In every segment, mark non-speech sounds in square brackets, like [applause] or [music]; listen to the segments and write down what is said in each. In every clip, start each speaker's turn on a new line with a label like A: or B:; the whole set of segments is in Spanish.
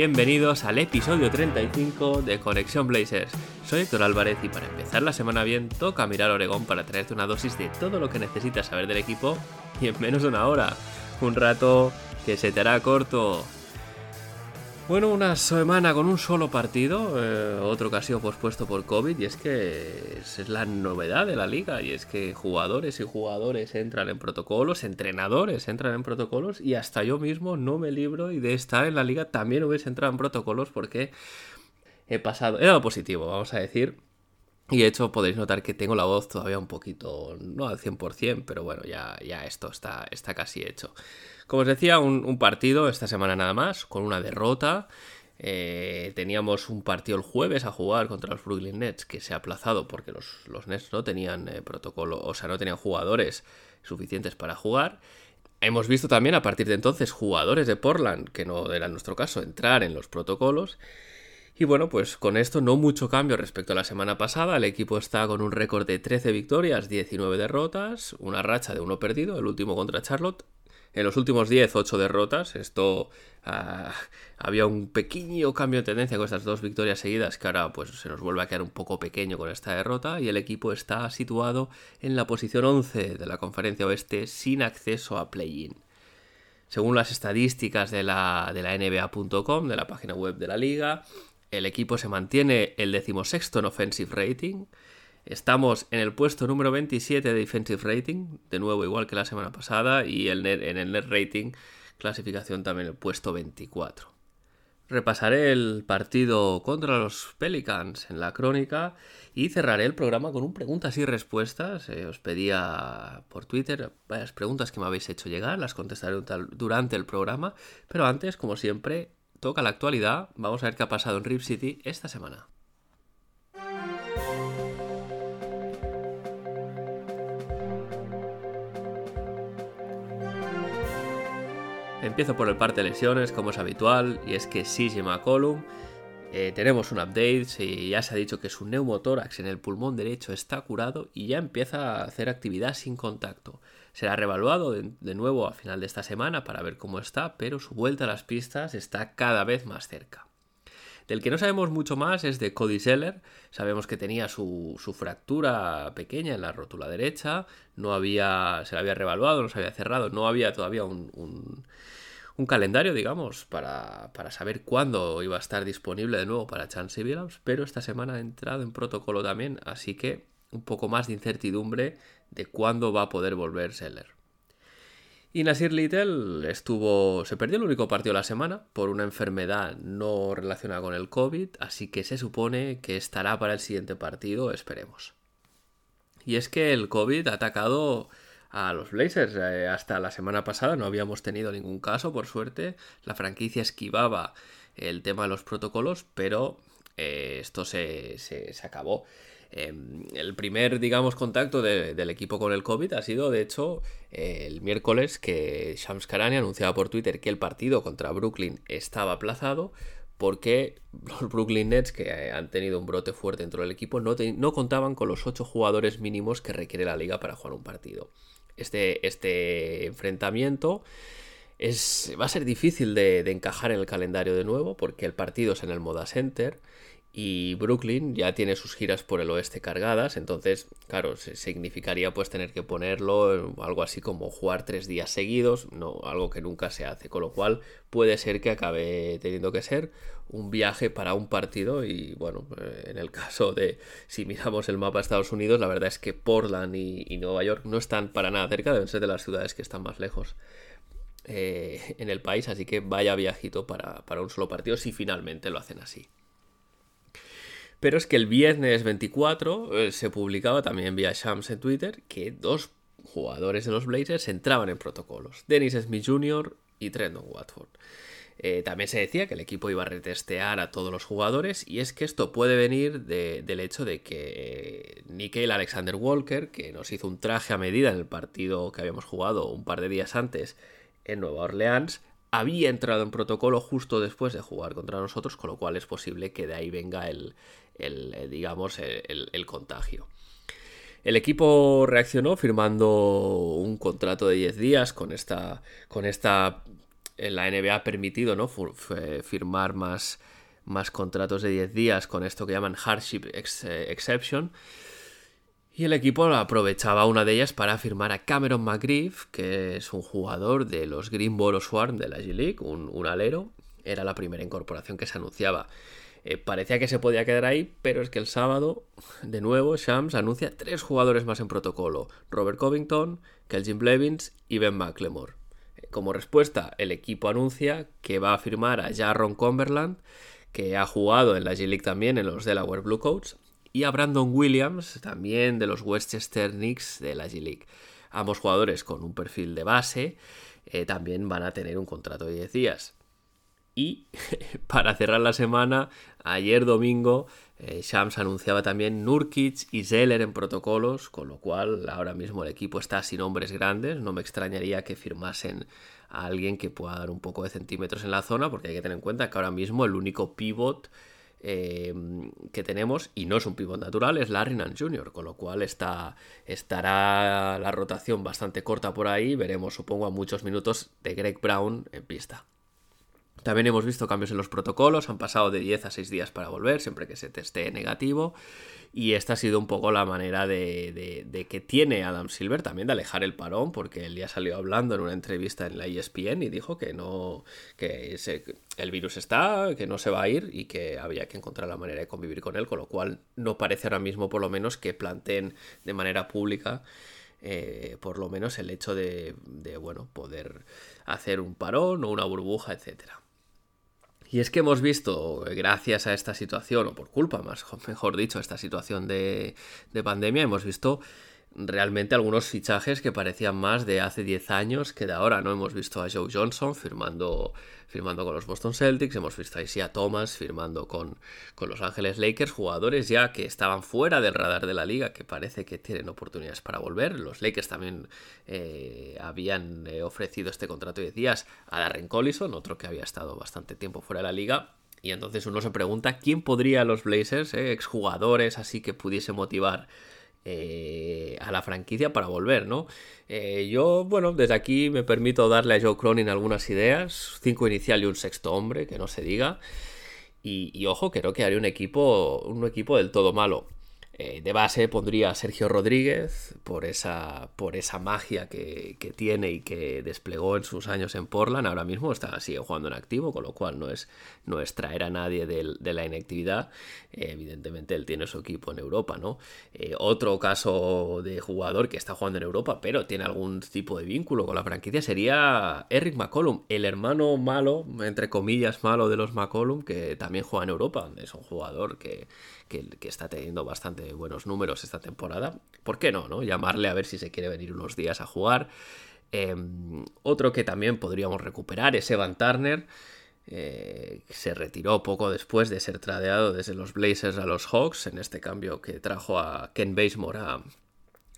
A: Bienvenidos al episodio 35 de Conexión Blazers. Soy Héctor Álvarez y para empezar la semana bien toca mirar Oregón para traerte una dosis de todo lo que necesitas saber del equipo y en menos de una hora. Un rato que se te hará corto. Bueno, una semana con un solo partido, eh, otro que ha sido pospuesto por COVID, y es que es la novedad de la liga, y es que jugadores y jugadores entran en protocolos, entrenadores entran en protocolos, y hasta yo mismo no me libro y de estar en la liga también hubiese entrado en protocolos porque he pasado, he dado positivo, vamos a decir, y de hecho podéis notar que tengo la voz todavía un poquito, no al 100%, pero bueno, ya, ya esto está, está casi hecho. Como os decía, un, partido esta semana nada más, con una derrota. Eh, teníamos un partido el jueves a jugar contra los Brooklyn Nets que se ha aplazado porque los, los Nets no tenían eh, protocolo, o sea, no tenían jugadores suficientes para jugar. Hemos visto también a partir de entonces jugadores de Portland, que no era nuestro caso, entrar en los protocolos. Y bueno, pues con esto no mucho cambio respecto a la semana pasada. El equipo está con un récord de 13 victorias, 19 derrotas, una racha de uno perdido, el último contra Charlotte. En los últimos 10, 8 derrotas. Esto ah, había un pequeño cambio de tendencia con estas dos victorias seguidas que ahora pues se nos vuelve a quedar un poco pequeño con esta derrota y el equipo está situado en la posición 11 de la conferencia oeste sin acceso a play-in. Según las estadísticas de la, de la NBA.com, de la página web de la liga, el equipo se mantiene el decimosexto en offensive rating. Estamos en el puesto número 27 de defensive rating, de nuevo igual que la semana pasada, y el net, en el net rating, clasificación también el puesto 24. Repasaré el partido contra los Pelicans en la crónica y cerraré el programa con un preguntas y respuestas. Eh, os pedía por Twitter varias preguntas que me habéis hecho llegar, las contestaré durante el programa, pero antes, como siempre, toca la actualidad. Vamos a ver qué ha pasado en Rip City esta semana. Empiezo por el parte de lesiones, como es habitual, y es que CJ McCollum, eh, tenemos un update, y ya se ha dicho que su neumotórax en el pulmón derecho está curado y ya empieza a hacer actividad sin contacto. Será revaluado de, nuevo a final de esta semana para ver cómo está, pero su vuelta a las pistas está cada vez más cerca. Del que no sabemos mucho más es de Cody Seller. Sabemos que tenía su, su, fractura pequeña en la rótula derecha, no había, se la había revaluado, no se había cerrado, no había todavía un, un, un calendario, digamos, para, para, saber cuándo iba a estar disponible de nuevo para Chance Williams, pero esta semana ha entrado en protocolo también, así que un poco más de incertidumbre de cuándo va a poder volver Seller. Y Nasir Little estuvo. se perdió el único partido de la semana por una enfermedad no relacionada con el COVID, así que se supone que estará para el siguiente partido, esperemos. Y es que el COVID ha atacado a los Blazers. Eh, hasta la semana pasada no habíamos tenido ningún caso, por suerte. La franquicia esquivaba el tema de los protocolos, pero eh, esto se, se, se acabó. Eh, el primer, digamos, contacto de, del equipo con el COVID ha sido, de hecho, el miércoles que Shams Karani anunciaba por Twitter que el partido contra Brooklyn estaba aplazado porque [laughs] los Brooklyn Nets, que han tenido un brote fuerte dentro del equipo, no, contaban con los 8 jugadores mínimos que requiere la liga para jugar un partido. Este, este enfrentamiento es, va a ser difícil de encajar en el calendario de nuevo porque el partido es en el Moda Center y Brooklyn ya tiene sus giras por el oeste cargadas, entonces, claro, significaría pues tener que ponerlo algo así como jugar tres días seguidos, no, algo que nunca se hace, con lo cual puede ser que acabe teniendo que ser un viaje para un partido y bueno, en el caso de si miramos el mapa de Estados Unidos, la verdad es que Portland y, y Nueva York no están para nada cerca, deben ser de las ciudades que están más lejos. Eh, en el país, así que vaya viajito para, para un solo partido si finalmente lo hacen así. Pero es que el viernes 24 eh, se publicaba también vía Shams en Twitter que dos jugadores de los Blazers entraban en protocolos. Dennis Smith Jr., y Trenton Watford. Eh, también se decía que el equipo iba a retestear a todos los jugadores y es que esto puede venir del hecho de que Nickel Alexander Walker, que nos hizo un traje a medida en el partido que habíamos jugado un par de días antes en Nueva Orleans, había entrado en protocolo justo después de jugar contra nosotros, con lo cual es posible que de ahí venga el, eh, digamos, el, contagio. El equipo reaccionó firmando un contrato de 10 días con esta, con esta la NBA ha permitido ¿no? firmar más, más contratos de 10 días con esto que llaman hardship eh, exception. Y el equipo aprovechaba una de ellas para firmar a Cameron McGriff, que es un jugador de los Greenboro Swarm de la G-League, un, alero. Era la primera incorporación que se anunciaba. Eh, parecía que se podía quedar ahí, pero es que el sábado, de nuevo, Shams anuncia tres jugadores más en protocolo: Robert Covington, Kelvin Blevins y Ben McLemore. Como respuesta, el equipo anuncia que va a firmar a Jarron Cumberland, que ha jugado en la G-League también en los Delaware Bluecoats, y a Brandon Williams, también de los Westchester Knicks de la G-League. Ambos jugadores con un perfil de base eh, también van a tener un contrato de 10 días. Y [laughs] para cerrar la semana, ayer domingo, eh, Shams anunciaba también Nurkic y Zeller en protocolos, con lo cual ahora mismo el equipo está sin hombres grandes. No me extrañaría que firmasen a alguien que pueda dar un poco de centímetros en la zona, porque hay que tener en cuenta que ahora mismo el único pivot eh, que tenemos, y no es un pivot natural, es Larry Nance Jr., con lo cual está, estará la rotación bastante corta por ahí. Veremos, supongo, a muchos minutos de Greg Brown en pista. También hemos visto cambios en los protocolos, han pasado de 10 a 6 días para volver, siempre que se teste negativo. Y esta ha sido un poco la manera de, que tiene Adam Silver también de alejar el parón, porque él ya salió hablando en una entrevista en la ESPN y dijo que no, que el virus está, que no se va a ir y que había que encontrar la manera de convivir con él, con lo cual no parece ahora mismo por lo menos que planteen de manera pública eh, por lo menos el hecho de, de, bueno, poder hacer un parón o una burbuja, etcétera. Y es que hemos visto, gracias a esta situación, o por culpa, más [laughs] mejor dicho, a esta situación de, de pandemia, hemos visto realmente algunos fichajes que parecían más de hace 10 años que de ahora, ¿no? Hemos visto a Joe Johnson firmando, firmando con los Boston Celtics, hemos visto a Isia Thomas firmando con, con Los Ángeles Lakers, jugadores ya que estaban fuera del radar de la liga, que parece que tienen oportunidades para volver. Los Lakers también eh, habían eh, ofrecido este contrato de días a Darren Collison, otro que había estado bastante tiempo fuera de la liga. Y entonces uno se pregunta quién podría los Blazers, eh, exjugadores así que pudiese motivar eh, a la franquicia para volver, ¿no? Eh, yo, bueno, desde aquí me permito darle a Joe Cronin algunas ideas, cinco inicial y un sexto hombre, que no se diga. Y, y ojo, creo que haría un equipo, un equipo del todo malo. Eh, de base pondría a Sergio Rodríguez por esa, por esa magia que, tiene y que desplegó en sus años en Portland. Ahora mismo está, sigue jugando en activo, con lo cual no es, no es traer a nadie de, la inactividad. Eh, evidentemente él tiene su equipo en Europa, ¿no? Eh, otro caso de jugador que está jugando en Europa, pero tiene algún tipo de vínculo con la franquicia sería Eric McCollum, el hermano malo, entre comillas malo de los McCollum, que también juega en Europa. Es un jugador que que, está teniendo bastante buenos números esta temporada. ¿Por qué no, no? Llamarle a ver si se quiere venir unos días a jugar. Em, otro que también podríamos recuperar es Evan Turner. Eh, se retiró poco después de ser tradeado desde los Blazers a los Hawks en este cambio que trajo a Ken Basemore a,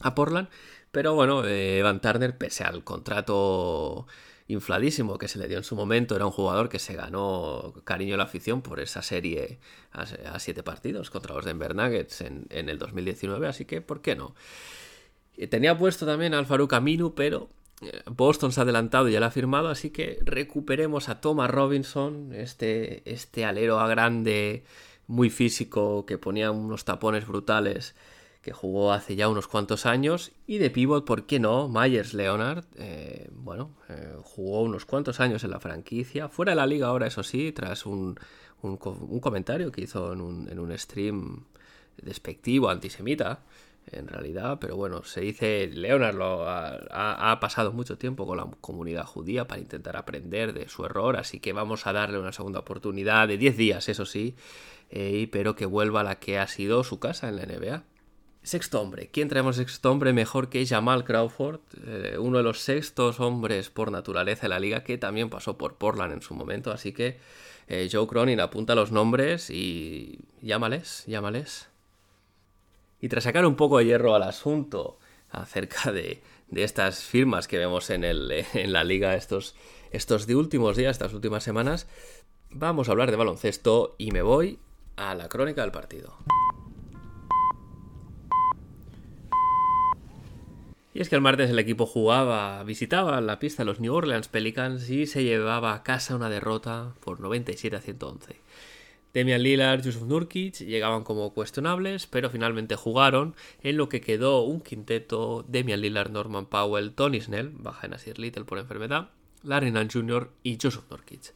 A: a Portland. Pero bueno, eh, Evan Turner, pese al contrato infladísimo que se le dio en su momento. Era un jugador que se ganó cariño a la afición por esa serie a, siete partidos contra los Denver Nuggets en, el 2019, así que, ¿por qué no? Tenía puesto también al Farouk Aminu, pero eh, Boston se ha adelantado y ya lo ha firmado, así que recuperemos a Thomas Robinson, este, este alero a grande, muy físico, que ponía unos tapones brutales que jugó hace ya unos cuantos años. Y de pivot, ¿por qué no? Myers Leonard, eh, bueno, eh, jugó unos cuantos años en la franquicia, fuera de la liga ahora, eso sí, tras un, un, comentario que hizo en un, en un stream despectivo, antisemita, en realidad, pero bueno, se dice, Leonard lo ha, pasado mucho tiempo con la comunidad judía para intentar aprender de su error, así que vamos a darle una segunda oportunidad de 10 días, eso sí, eh, pero que vuelva a la que ha sido su casa en la NBA. Sexto hombre. ¿Quién traemos sexto hombre mejor que Jamal Crawford? Eh, uno de los sextos hombres por naturaleza de la liga que también pasó por Portland en su momento. Así que eh, Joe Cronin apunta los nombres y llámales, llámales. Y tras sacar un poco de hierro al asunto acerca de, estas firmas que vemos en, el, en la liga estos, estos de últimos días, estas últimas semanas, vamos a hablar de baloncesto y me voy a la crónica del partido. Y es que el martes el equipo jugaba, visitaba la pista de los New Orleans Pelicans y se llevaba a casa una derrota por 97 a 111. Demian Lillard, Yusuf Nurkic llegaban como cuestionables, pero finalmente jugaron en lo que quedó un quinteto Demian Lillard, Norman Powell, Tony Snell, baja en Asir Little por enfermedad, Larry Nance Jr. y Yusuf Nurkic.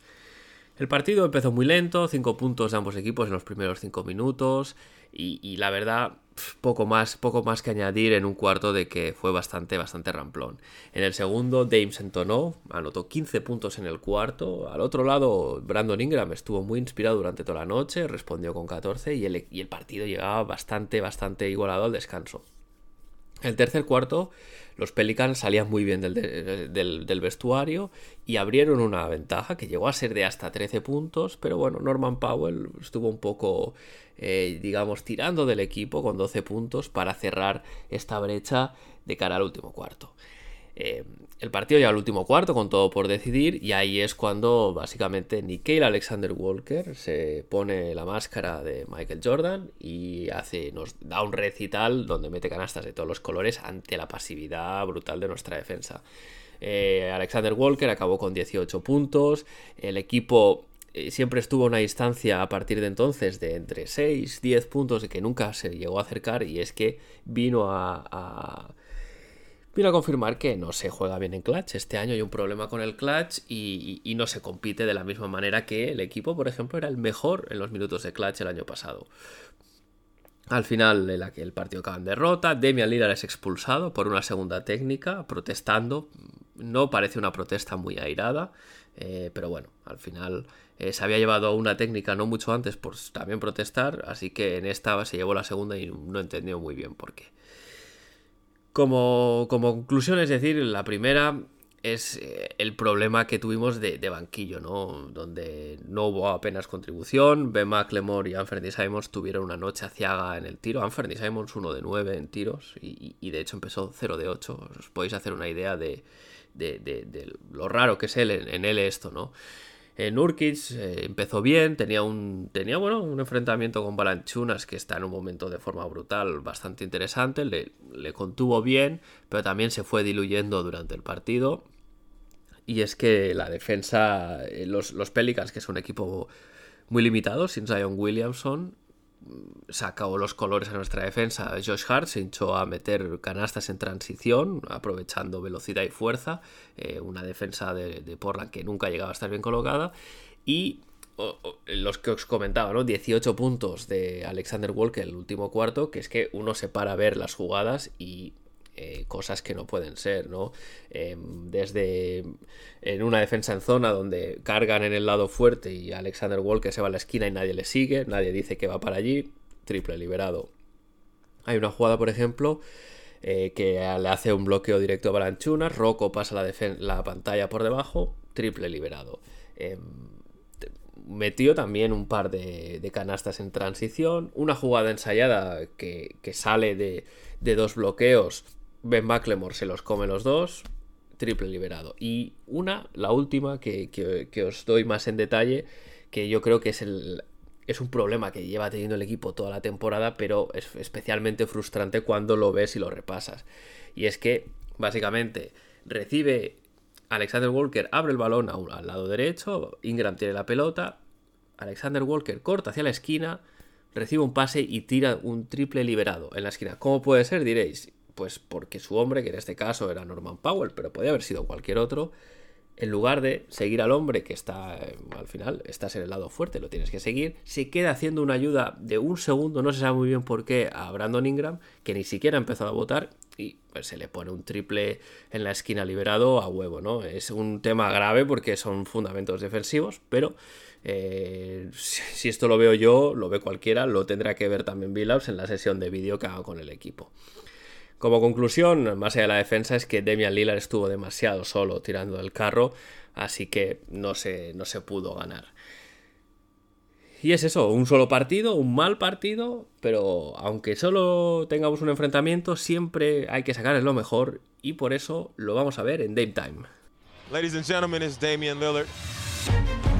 A: El partido empezó muy lento, 5 puntos de ambos equipos en los primeros 5 minutos y, la verdad poco más, poco más que añadir en un cuarto de que fue bastante, bastante ramplón. En el segundo, Dame se entonó, anotó 15 puntos en el cuarto. Al otro lado, Brandon Ingram estuvo muy inspirado durante toda la noche, respondió con 14 y el, y el partido llegaba bastante, bastante igualado al descanso. El tercer cuarto, los Pelicans salían muy bien del, vestuario y abrieron una ventaja que llegó a ser de hasta 13 puntos, pero bueno, Norman Powell estuvo un poco, eh, digamos, tirando del equipo con 12 puntos para cerrar esta brecha de cara al último cuarto. Eh, el partido ya al último cuarto con todo por decidir y ahí es cuando básicamente Nikhil Alexander Walker se pone la máscara de Michael Jordan y hace, nos da un recital donde mete canastas de todos los colores ante la pasividad brutal de nuestra defensa. Eh, Alexander Walker acabó con 18 puntos, el equipo siempre estuvo a una distancia a partir de entonces de entre 6, 10 puntos que nunca se llegó a acercar y es que vino a Vino a confirmar que no se juega bien en clutch. Este año hay un problema con el clutch y, no se compite de la misma manera que el equipo, por ejemplo, era el mejor en los minutos de clutch el año pasado. Al final el, el partido acaba en derrota. Demian Lillard es expulsado por una segunda técnica, protestando. No parece una protesta muy airada, eh, pero bueno, al final eh, se había llevado una técnica no mucho antes por también protestar, así que en esta se llevó la segunda y no entendió muy bien por qué. Como, conclusión, es decir, la primera es eh, el problema que tuvimos de, banquillo, ¿no? Donde no hubo apenas contribución. Ben McLemore y Anthony Simons tuvieron una noche aciaga en el tiro. Anthony Simons uno de 9 en tiros y, de hecho empezó 0 de 8. Os podéis hacer una idea de, lo raro que es él, en, en él esto, ¿no? Eh, Nurkic eh, empezó bien, tenía un tenía bueno, un enfrentamiento con Balanchunas que está en un momento de forma brutal bastante interesante, le, contuvo bien, pero también se fue diluyendo durante el partido. Y es que la defensa, eh, los, los Pelicans, que es un equipo muy limitado, sin Zion Williamson, sacó los colores a nuestra defensa. Josh Hart se hinchó a meter canastas en transición, aprovechando velocidad y fuerza. Eh, una defensa de, Portland que nunca llegaba a estar bien colocada. Y los que os comentaba, ¿no? 18 puntos de Alexander Walker el último cuarto, que es que uno se para a ver las jugadas y eh, cosas que no pueden ser, ¿no? Em, desde en una defensa en zona donde cargan en el lado fuerte y Alexander Walker se va a la esquina y nadie le sigue, nadie dice que va para allí, triple liberado. Hay una jugada, por ejemplo, eh, que le hace un bloqueo directo a Balanchunas, Rocco pasa la, la, pantalla por debajo, triple liberado. Em, metió también un par de, canastas en transición, una jugada ensayada que, sale de, de dos bloqueos Ben McLemore se los come los dos, triple liberado. Y una, la última, que, os doy más en detalle, que yo creo que es, el, es un problema que lleva teniendo el equipo toda la temporada, pero es especialmente frustrante cuando lo ves y lo repasas. Y es que, básicamente, recibe Alexander Walker, abre el balón al lado derecho, Ingram tiene la pelota, Alexander Walker corta hacia la esquina, recibe un pase y tira un triple liberado en la esquina. ¿Cómo puede ser? Diréis. Pues porque su hombre, que en este caso era Norman Powell, pero podía haber sido cualquier otro, en lugar de seguir al hombre que está eh, al final, estás en el lado fuerte, lo tienes que seguir, se queda haciendo una ayuda de un segundo, no se sabe muy bien por qué, a Brandon Ingram, que ni siquiera ha empezado a votar, y pues se le pone un triple en la esquina liberado a huevo, ¿no? Es un tema grave porque son fundamentos defensivos, pero eh, si esto lo veo yo, lo ve cualquiera, lo tendrá que ver también Billups en la sesión de vídeo que haga con el equipo. Como conclusión, más allá de la defensa, es que Demian Lillard estuvo demasiado solo tirando el carro, así que no se, no se pudo ganar. Y es eso, un solo partido, un mal partido, pero aunque solo tengamos un enfrentamiento, siempre hay que sacar lo mejor y por eso lo vamos a ver en Dame Time.
B: Ladies and gentlemen, it's Damian Lillard.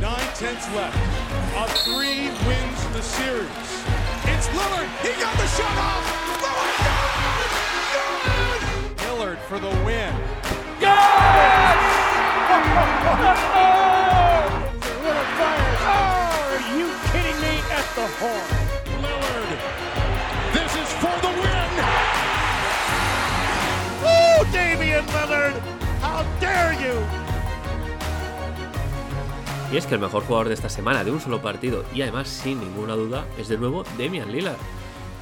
B: Nine tenths left. A three wins the series. It's Lillard. He got the shot off. For the win. Lillard. This is for the win. Oh, Damian Lillard. How dare you?
A: Y es que el mejor jugador de esta semana de un solo partido y además sin ninguna duda es de nuevo Demian Lillard.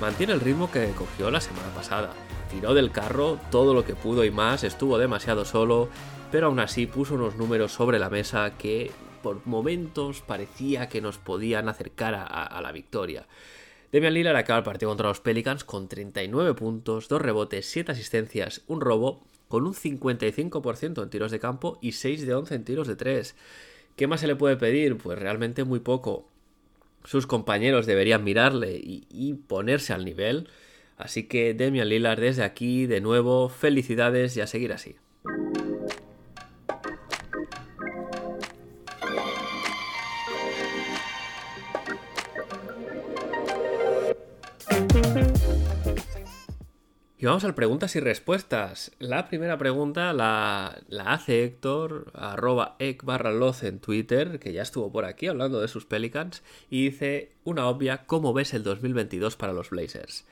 A: Mantiene el ritmo que cogió la semana pasada. Tiró del carro todo lo que pudo y más, estuvo demasiado solo, pero aún así puso unos números sobre la mesa que por momentos parecía que nos podían acercar a, la victoria. Demian Lillard acaba el partido contra los Pelicans con 39 puntos, 2 rebotes, 7 asistencias, un robo, con un 55% en tiros de campo y 6 de 11 en tiros de 3. ¿Qué más se le puede pedir? Pues realmente muy poco. Sus compañeros deberían mirarle y ponerse al nivel. Así que Demian Lillard desde aquí, de nuevo, felicidades y a seguir así. Y vamos al preguntas y respuestas. La primera pregunta la, hace Héctor, arroba loz en Twitter, que ya estuvo por aquí hablando de sus Pelicans, y dice una obvia, ¿cómo ves el 2022 para los Blazers?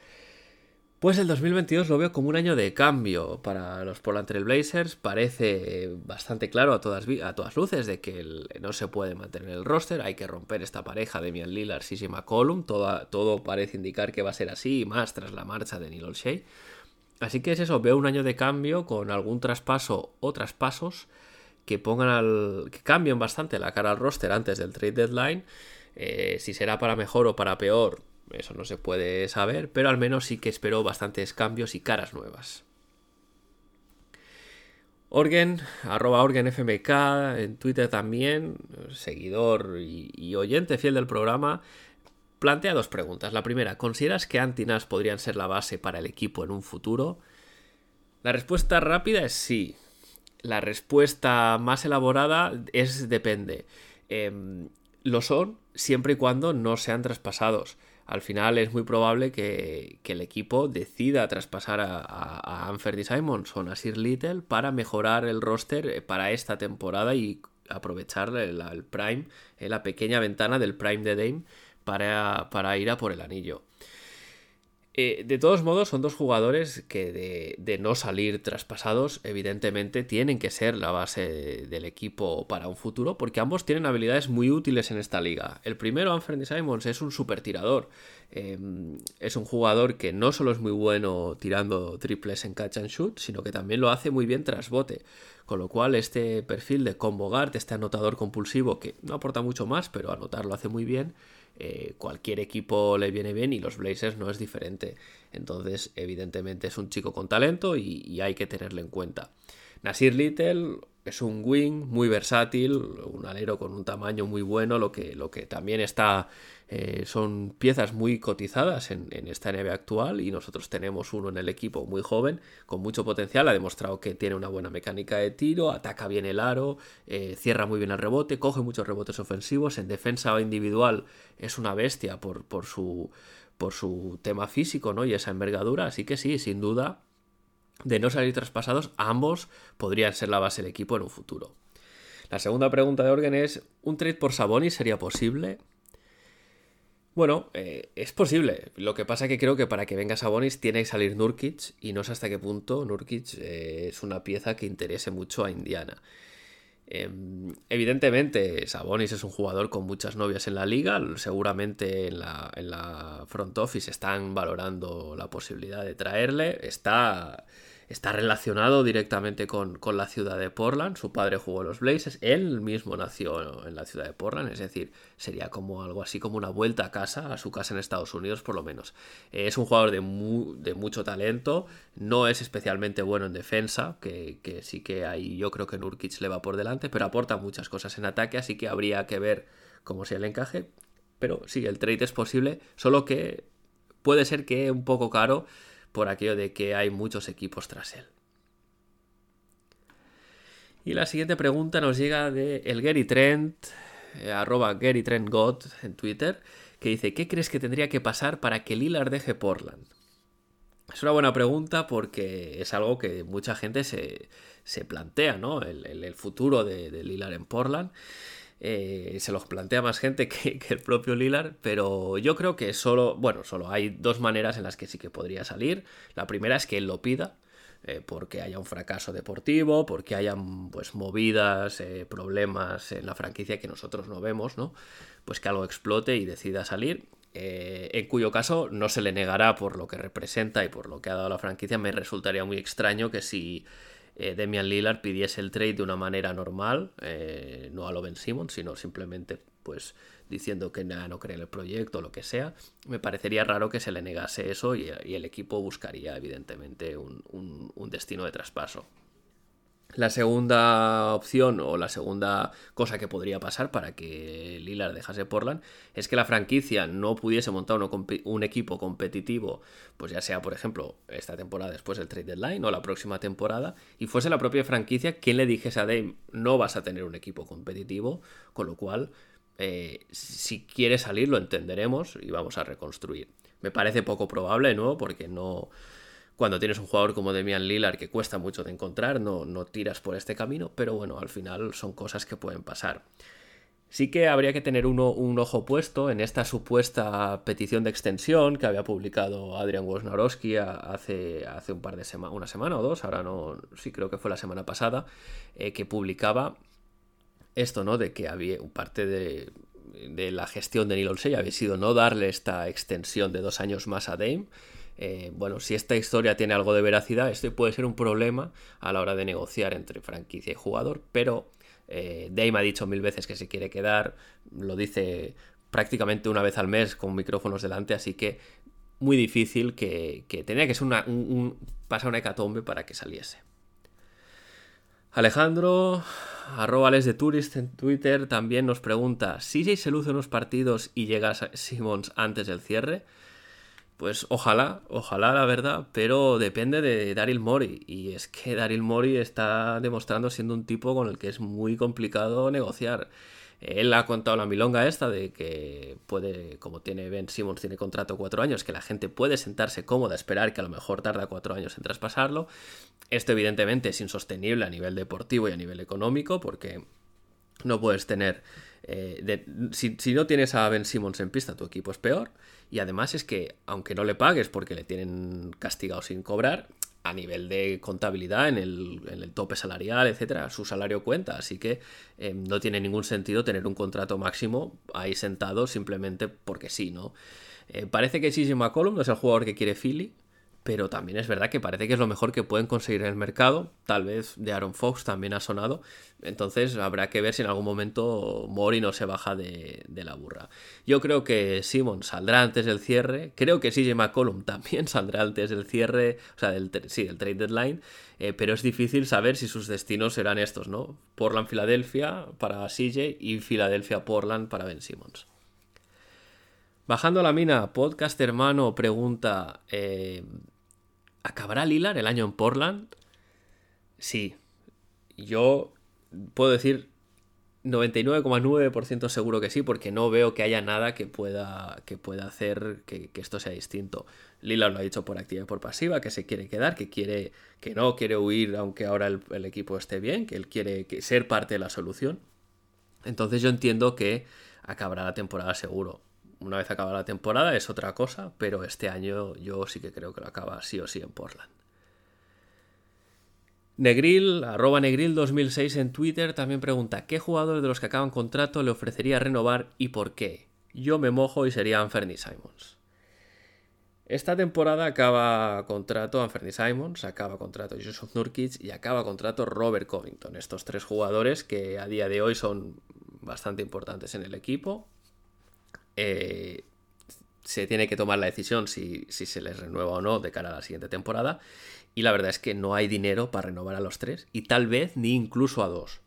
A: Pues el 2022 lo veo como un año de cambio para los Portland Blazers. Parece bastante claro a todas, a todas luces de que no se puede mantener el roster. Hay que romper esta pareja de Mian Lillard, Sissy McCollum. Todo, todo parece indicar que va a ser así, más tras la marcha de Neil Olshey. Así que es eso, veo un año de cambio con algún traspaso o traspasos que pongan al. que cambien bastante la cara al roster antes del trade deadline. Eh, si será para mejor o para peor, eso no se puede saber, pero al menos sí que espero bastantes cambios y caras nuevas. Orgen, arroba OrgenFMK, en Twitter también, seguidor y, oyente fiel del programa, plantea dos preguntas. La primera, ¿consideras que Antinas podrían ser la base para el equipo en un futuro? La respuesta rápida es sí. La respuesta más elaborada es depende. Eh, lo son siempre y cuando no sean traspasados al final es muy probable que, que el equipo decida traspasar a, a, a Anferdy Simonson, a Sir Little, para mejorar el roster para esta temporada y aprovechar el, prime, la pequeña ventana del prime de Dame para, para ir a por el anillo. Eh, de todos modos, son dos jugadores que de, no salir traspasados, evidentemente tienen que ser la base del equipo para un futuro, porque ambos tienen habilidades muy útiles en esta liga. El primero, Anthony Simons, es un super tirador. Eh, es un jugador que no solo es muy bueno tirando triples en catch and shoot, sino que también lo hace muy bien tras bote. Con lo cual, este perfil de combo guard, este anotador compulsivo, que no aporta mucho más, pero anotar lo hace muy bien, eh, cualquier equipo le viene bien y los Blazers no es diferente. Entonces, evidentemente es un chico con talento y, y hay que tenerlo en cuenta. Nasir Little es un wing muy versátil, un alero con un tamaño muy bueno, lo que, lo que también está, eh, son piezas muy cotizadas en, esta NBA actual y nosotros tenemos uno en el equipo muy joven, con mucho potencial, ha demostrado que tiene una buena mecánica de tiro, ataca bien el aro, eh, cierra muy bien el rebote, coge muchos rebotes ofensivos, en defensa individual es una bestia por, por, su, por su tema físico ¿no? y esa envergadura, así que sí, sin duda de no salir traspasados, ambos podrían ser la base del equipo en un futuro. La segunda pregunta de Orgen es, ¿un trade por Sabonis sería posible? Bueno, eh, es posible. Lo que pasa es que creo que para que venga Sabonis tiene que salir Nurkic y no sé hasta qué punto Nurkic eh, es una pieza que interese mucho a Indiana. Eh, evidentemente, Sabonis es un jugador con muchas novias en la liga. Seguramente en la, en la front office están valorando la posibilidad de traerle. Está está relacionado directamente con, la ciudad de Portland. Su padre jugó los Blazers, él mismo nació en la ciudad de Portland, es decir, sería como algo así como una vuelta a casa, a su casa en Estados Unidos por lo menos. es un jugador de, de, mucho talento, no es especialmente bueno en defensa, que, que, sí que ahí yo creo que Nurkic le va por delante, pero aporta muchas cosas en ataque, así que habría que ver cómo sea el encaje. Pero sí, el trade es posible, solo que puede ser que un poco caro por aquello de que hay muchos equipos tras él. Y la siguiente pregunta nos llega de el Gary Trent, eh, arroba Gary Trent God en Twitter, que dice, ¿qué crees que tendría que pasar para que Lillard deje Portland? Es una buena pregunta porque es algo que mucha gente se, plantea, ¿no? El, futuro de, de Lillard en Portland. Eh, se los plantea más gente [laughs] que, el propio Lilar, pero yo creo que solo, bueno, solo hay dos maneras en las que sí que podría salir. La primera es que él lo pida, eh, porque haya un fracaso deportivo, porque hayan pues movidas, eh, problemas en la franquicia que nosotros no vemos, ¿no? Pues que algo explote y decida salir. en cuyo caso no se le negará por lo que representa y por lo que ha dado la franquicia. Me resultaría muy extraño que si eh, Demian Lillard pidiese el trade de una manera normal, eh, no a lo Ben Simmons, sino simplemente pues diciendo que no cree en el proyecto o lo que sea, me parecería raro que se le negase eso y, el equipo buscaría evidentemente un destino de traspaso. La segunda opción o la segunda cosa que podría pasar para que Lillard dejase Portland es que la franquicia no pudiese montar un, equipo competitivo, pues ya sea, por ejemplo, esta temporada después del trade deadline o la próxima temporada, y fuese la propia franquicia quien le dijese a Dame no vas a tener un equipo competitivo, con lo cual, eh, si quiere salir lo entenderemos y vamos a reconstruir. Me parece poco probable, ¿no? Porque no cuando tienes un jugador como Demian Lillard que cuesta mucho de encontrar, no, no tiras por este camino, pero bueno, al final son cosas que pueden pasar. Sí que habría que tener uno, un ojo puesto en esta supuesta petición de extensión que había publicado Adrian Wojnarowski hace, hace un par de semanas, una semana o dos, ahora no, sí creo que fue la semana pasada, eh, que publicaba esto, ¿no? De que había parte de, de la gestión de Neil Olsey había sido no darle esta extensión de dos años más a Dame eh, bueno, si esta historia tiene algo de veracidad, esto puede ser un problema a la hora de negociar entre franquicia y jugador, pero eh, Dame ha dicho mil veces que se quiere quedar, lo dice prácticamente una vez al mes con micrófonos delante, así que muy difícil que, tenía que ser una, un, pasar una hecatombe para que saliese. Alejandro, arroba de Tourist en Twitter, también nos pregunta, si se luce unos partidos y llega Simmons antes del cierre, pues ojalá, ojalá la verdad, pero depende de Daryl Mori. Y es que Daryl Mori está demostrando siendo un tipo con el que es muy complicado negociar. Él ha contado la milonga esta de que puede, como tiene Ben Simmons, tiene contrato cuatro años, que la gente puede sentarse cómoda, esperar que a lo mejor tarda cuatro años en traspasarlo. Esto evidentemente es insostenible a nivel deportivo y a nivel económico, porque no puedes tener... Eh, si, si no tienes a Ben Simmons en pista, tu equipo es peor. Y además es que, aunque no le pagues porque le tienen castigado sin cobrar, a nivel de contabilidad, en el, tope salarial, etcétera, su salario cuenta. Así que eh, no tiene ningún sentido tener un contrato máximo ahí sentado simplemente porque sí, ¿no? Eh, parece que CJ McCollum no es el jugador que quiere Philly, pero también es verdad que parece que es lo mejor que pueden conseguir en el mercado. Tal vez de Aaron Fox también ha sonado. Entonces habrá que ver si en algún momento Mori no se baja de, la burra. Yo creo que Simon saldrá antes del cierre. Creo que CJ McCollum [laughs] también saldrá antes del cierre, o sea, del, sí, del trade deadline. Eh, pero es difícil saber si sus destinos serán estos, ¿no? Portland-Filadelfia para CJ y Filadelfia-Portland para Ben Simmons. Bajando la mina, podcast hermano pregunta: eh, ¿Acabará Lilar el año en Portland? Sí. Yo puedo decir 99,9% seguro que sí, porque no veo que haya nada que pueda, que pueda hacer que, esto sea distinto. Lila lo ha dicho por activa y por pasiva, que se quiere quedar, que quiere, que no quiere huir aunque ahora el, equipo esté bien, que él quiere ser parte de la solución. Entonces yo entiendo que acabará la temporada seguro una vez acaba la temporada es otra cosa, pero este año yo sí que creo que lo acaba sí o sí en Portland. Negril, arroba Negril 2006 en Twitter, también pregunta ¿qué jugador de los que acaban contrato le ofrecería renovar y por qué? Yo me mojo y sería Anferny Simons. Esta temporada acaba contrato Anthony Simons, acaba contrato Joseph Nurkic y acaba contrato Robert Covington. Estos tres jugadores que a día de hoy son bastante importantes en el equipo. Eh, se tiene que tomar la decisión si, si, se les renueva o no de cara a la siguiente temporada. Y la verdad es que no hay dinero para renovar a los tres y tal vez ni incluso a dos.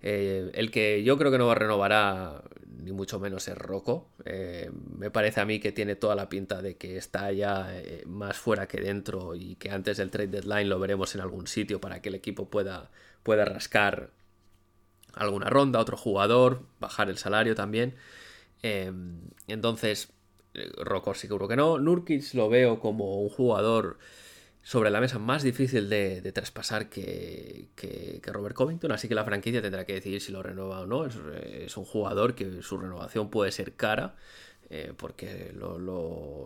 A: Eh, el que yo creo que no renovará, ni mucho menos, es Rocco. Eh, me parece a mí que tiene toda la pinta de que está ya más fuera que dentro y que antes del trade deadline lo veremos en algún sitio para que el equipo pueda, pueda rascar alguna ronda, otro jugador, bajar el salario también. Entonces, Rocco seguro que no. Nurkic lo veo como un jugador sobre la mesa más difícil de, traspasar que, Robert Covington, así que la franquicia tendrá que decidir si lo renueva o no. Es, un jugador que su renovación puede ser cara, eh, porque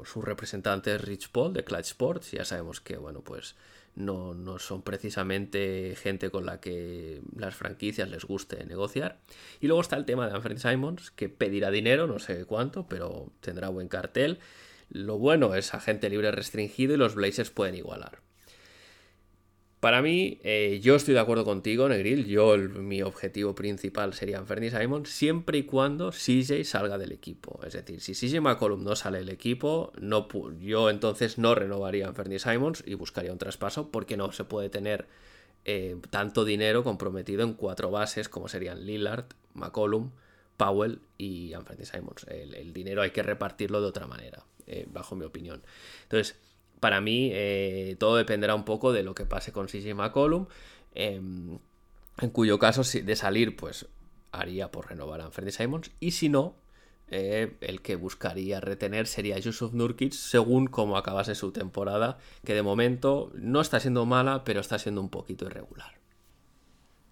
A: su representante es Rich Paul de Clutch Sports, ya sabemos que, bueno, pues no, no, son precisamente gente con la que las franquicias les guste negociar. Y luego está el tema de Anthony Simons, que pedirá dinero, no sé cuánto, pero tendrá buen cartel. Lo bueno es agente libre restringido y los Blazers pueden igualar. Para mí, eh, yo estoy de acuerdo contigo, Negril. Yo, mi objetivo principal sería Fernie Simon, siempre y cuando CJ salga del equipo. Es decir, si CJ McCollum no sale del equipo, yo entonces no renovaría a Simons y buscaría un traspaso porque no se puede tener eh, tanto dinero comprometido en cuatro bases como serían Lillard, McCollum, Powell y Anthony Simons. el, dinero hay que repartirlo de otra manera. Eh, bajo mi opinión. Entonces, para mí, eh, todo dependerá un poco de lo que pase con CJ McCollum, em, en cuyo caso, de salir, pues haría por renovar a Anthony Simons, y si no, eh, el que buscaría retener sería Yusuf Nurkic, según cómo acabase su temporada, que de momento no está siendo mala, pero está siendo un poquito irregular.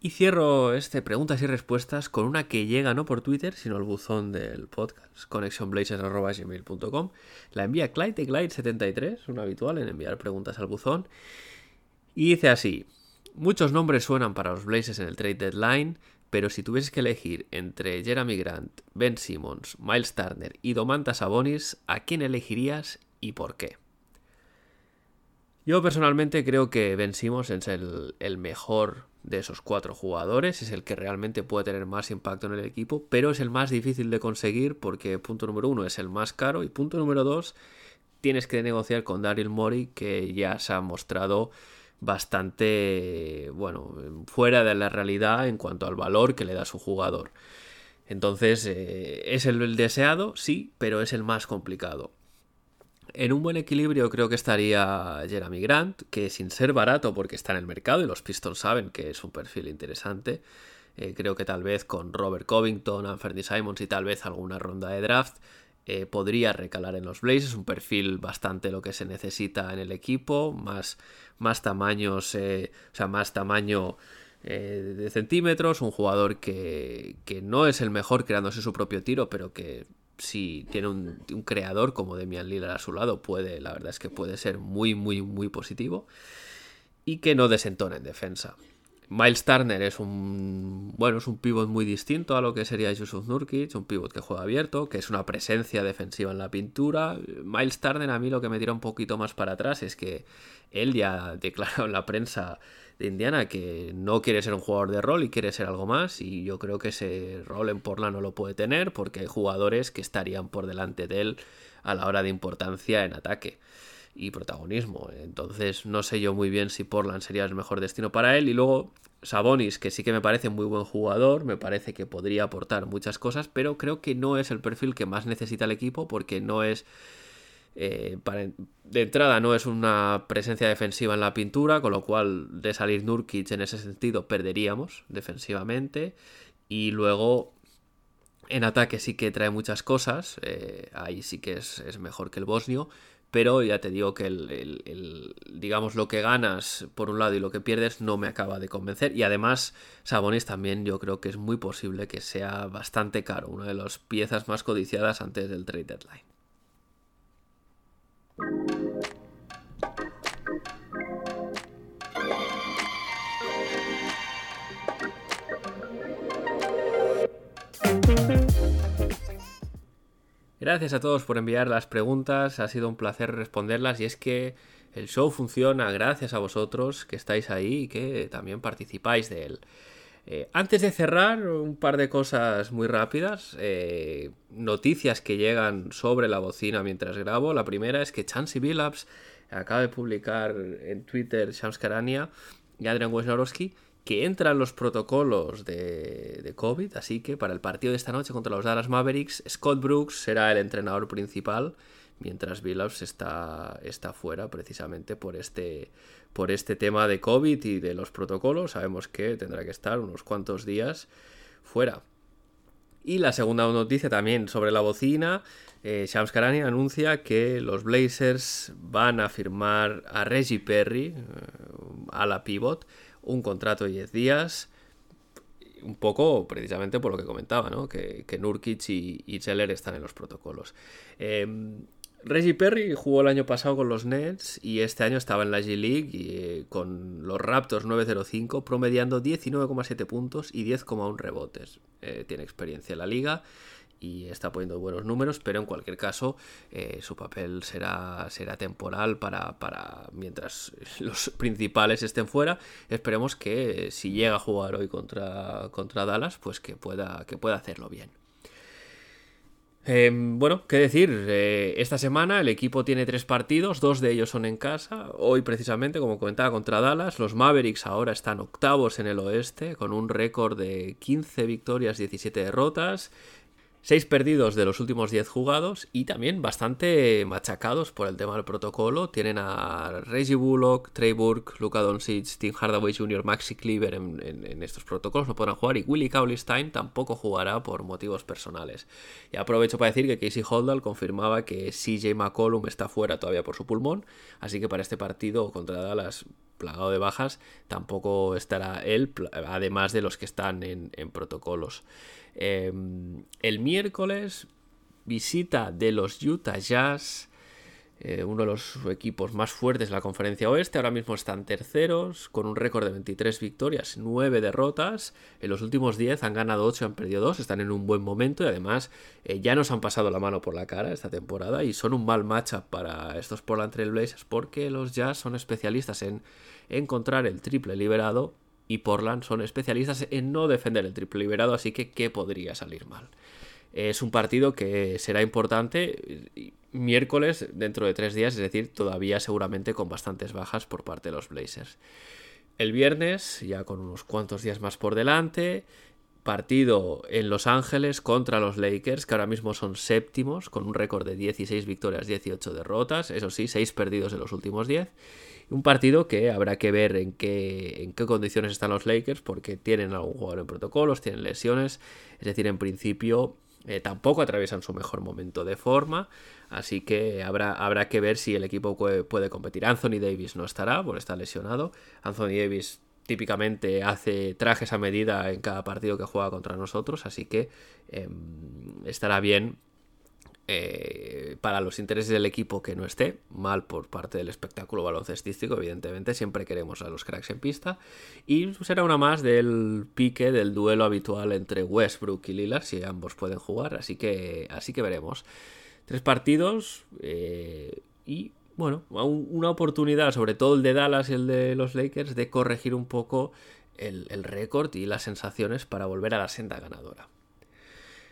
A: Y cierro este preguntas y respuestas con una que llega no por Twitter, sino al buzón del podcast, connectionblazers.gmail.com. La envía Clyde Glide73, un habitual en enviar preguntas al buzón. Y dice así: Muchos nombres suenan para los Blazers en el trade deadline, pero si tuvieses que elegir entre Jeremy Grant, Ben Simmons, Miles Turner y Domantas Sabonis, ¿a quién elegirías y por qué? Yo personalmente creo que Ben Simmons es el, mejor de esos cuatro jugadores, es el que realmente puede tener más impacto en el equipo, pero es el más difícil de conseguir porque punto número uno es el más caro y punto número dos tienes que negociar con Daryl Morey que ya se ha mostrado bastante bueno fuera de la realidad en cuanto al valor que le da su jugador. Entonces, eh, ¿es el deseado? Sí, pero es el más complicado. En un buen equilibrio creo que estaría Jeremy Grant, que sin ser barato porque está en el mercado y los Pistons saben que es un perfil interesante, eh, creo que tal vez con Robert Covington, Anthony Simons y tal vez alguna ronda de draft eh, podría recalar en los Blazers, un perfil bastante lo que se necesita en el equipo, más, más tamaños, eh, o sea, más tamaño de centímetros, un jugador que, que no es el mejor creándose su propio tiro, pero que si tiene un, creador como Demian Lillard a su lado, puede, la verdad es que puede ser muy, muy, muy positivo. Y que no desentona en defensa. Miles Turner es un bueno, es un pivot muy distinto a lo que sería Yusuf Nurkic, un pivot que juega abierto, que es una presencia defensiva en la pintura. Miles Turner a mí lo que me tira un poquito más para atrás es que él ya declarado en la prensa de Indiana que no quiere ser un jugador de rol y quiere ser algo más y yo creo que ese rol en Portland no lo puede tener porque hay jugadores que estarían por delante de él a la hora de importancia en ataque y protagonismo. Entonces no sé yo muy bien si Portland sería el mejor destino para él y luego Sabonis, que sí que me parece muy buen jugador, me parece que podría aportar muchas cosas, pero creo que no es el perfil que más necesita el equipo porque no es eh, de entrada no es una presencia defensiva en la pintura, con lo cual de salir Nurkic en ese sentido perderíamos defensivamente. Y luego en ataque sí que trae muchas cosas, eh, ahí sí que es, mejor que el bosnio, pero ya te digo que el, digamos lo que ganas por un lado y lo que pierdes no me acaba de convencer y además Sabonis también yo creo que es muy posible que sea bastante caro, una de las piezas más codiciadas antes del trade deadline. Gracias a todos por enviar las preguntas, ha sido un placer responderlas y es que el show funciona gracias a vosotros que estáis ahí y que también participáis de él. Eh, antes de cerrar, un par de cosas muy rápidas. Eh, noticias que llegan sobre la bocina mientras grabo. La primera es que Chansey Billups acaba de publicar en Twitter Shams y Adrian Wojnarowski que entran los protocolos de, COVID, así que para el partido de esta noche contra los Dallas Mavericks, Scott Brooks será el entrenador principal, mientras Billups está, está fuera precisamente por este, por este tema de COVID y de los protocolos. Sabemos que tendrá que estar unos cuantos días fuera. Y la segunda noticia también sobre la bocina. Eh, Shams Karani anuncia que los Blazers van a firmar a Reggie Perry, eh, a la pivot, un contrato de 10 días. Un poco precisamente por lo que comentaba, ¿no? que, que Nurkic y, y Zeller están en los protocolos. Eh, Reggie Perry jugó el año pasado con los Nets y este año estaba en la G-League eh, con los Raptors 905, promediando 19,7 puntos y 10,1 rebotes. Eh, tiene experiencia en la liga y está poniendo buenos números, pero en cualquier caso eh, su papel será, será temporal para, para mientras [laughs] los principales estén fuera. Esperemos que si llega a jugar hoy contra, contra Dallas, pues que pueda, que pueda hacerlo bien. Eh, bueno, qué decir, eh, esta semana el equipo tiene tres partidos, dos de ellos son en casa. Hoy precisamente, como comentaba, contra Dallas, los Mavericks ahora están octavos en el oeste, con un récord de 15 victorias, 17 derrotas. 6 perdidos de los últimos 10 jugados y también bastante machacados por el tema del protocolo. Tienen a Reggie Bullock, Trey Burke, Luka Doncic, Tim Hardaway Jr., Maxi Cleaver en, estos protocolos, no podrán jugar y Willie Cauley-Stein tampoco jugará por motivos personales. Y aprovecho para decir que Casey Holdall confirmaba que CJ McCollum está fuera todavía por su pulmón, así que para este partido contra Dallas plagado de bajas, tampoco estará él, además de los que están en, protocolos. Eh, el miércoles, visita de los Utah Jazz, eh, uno de los equipos más fuertes de la conferencia oeste. Ahora mismo están terceros, con un récord de 23 victorias, 9 derrotas. En los últimos 10 han ganado 8, han perdido 2, están en un buen momento y además eh, ya nos han pasado la mano por la cara esta temporada y son un mal matchup para estos Portland Trail Blazers porque los Jazz son especialistas en encontrar el triple liberado y Portland son especialistas en no defender el triple liberado, así que ¿qué podría salir mal? Es un partido que será importante miércoles dentro de tres días, es decir, todavía seguramente con bastantes bajas por parte de los Blazers. El viernes, ya con unos cuantos días más por delante, partido en Los Ángeles contra los Lakers, que ahora mismo son séptimos, con un récord de 16 victorias, 18 derrotas, eso sí, 6 perdidos en los últimos 10. Un partido que habrá que ver en qué, en qué condiciones están los Lakers, porque tienen algún jugador en protocolos, tienen lesiones, es decir, en principio eh, tampoco atraviesan su mejor momento de forma, así que habrá, habrá que ver si el equipo puede, puede competir. Anthony Davis no estará, porque está lesionado. Anthony Davis típicamente hace trajes a medida en cada partido que juega contra nosotros, así que eh, estará bien eh, para los intereses del equipo que no esté, mal por parte del espectáculo baloncestístico, evidentemente, siempre queremos a los cracks en pista, y será una más del pique, del duelo habitual entre Westbrook y Lillard, si ambos pueden jugar, así que, así que veremos. Tres partidos eh, y, bueno, una oportunidad, sobre todo el de Dallas y el de los Lakers, de corregir un poco el, el récord y las sensaciones para volver a la senda ganadora.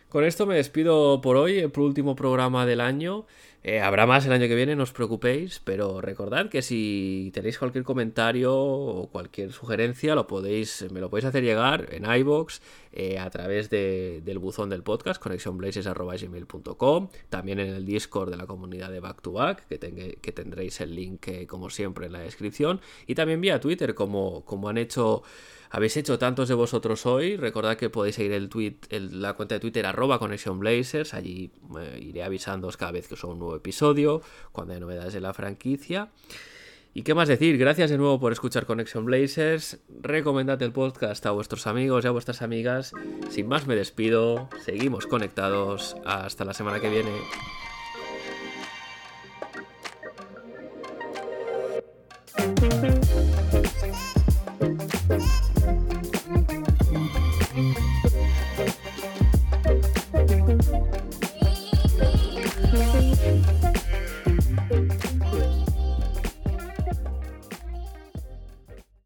A: Con esto me despido por hoy, el último programa del año. Eh, habrá más el año que viene, no os preocupéis, pero recordad que si tenéis cualquier comentario o cualquier sugerencia, lo podéis, me lo podéis hacer llegar en iBox eh, a través de, del buzón del podcast, connectionblazes.gmail.com, también en el Discord de la comunidad de Back to Back, que, ten, que tendréis el link, eh, como siempre, en la descripción, y también vía Twitter, como han hecho habéis hecho tantos de vosotros hoy. Recordad que podéis seguir el tweet, la cuenta de Twitter arroba Conexión Allí eh, iré avisándoos cada vez que os un nuevo episodio, cuando hay novedades de la franquicia. ¿Y qué más decir? Gracias de nuevo por escuchar Conexión Blazers. Recomendad el podcast a vuestros amigos y a vuestras amigas. Sin más me despido. Seguimos conectados. Hasta la semana que viene.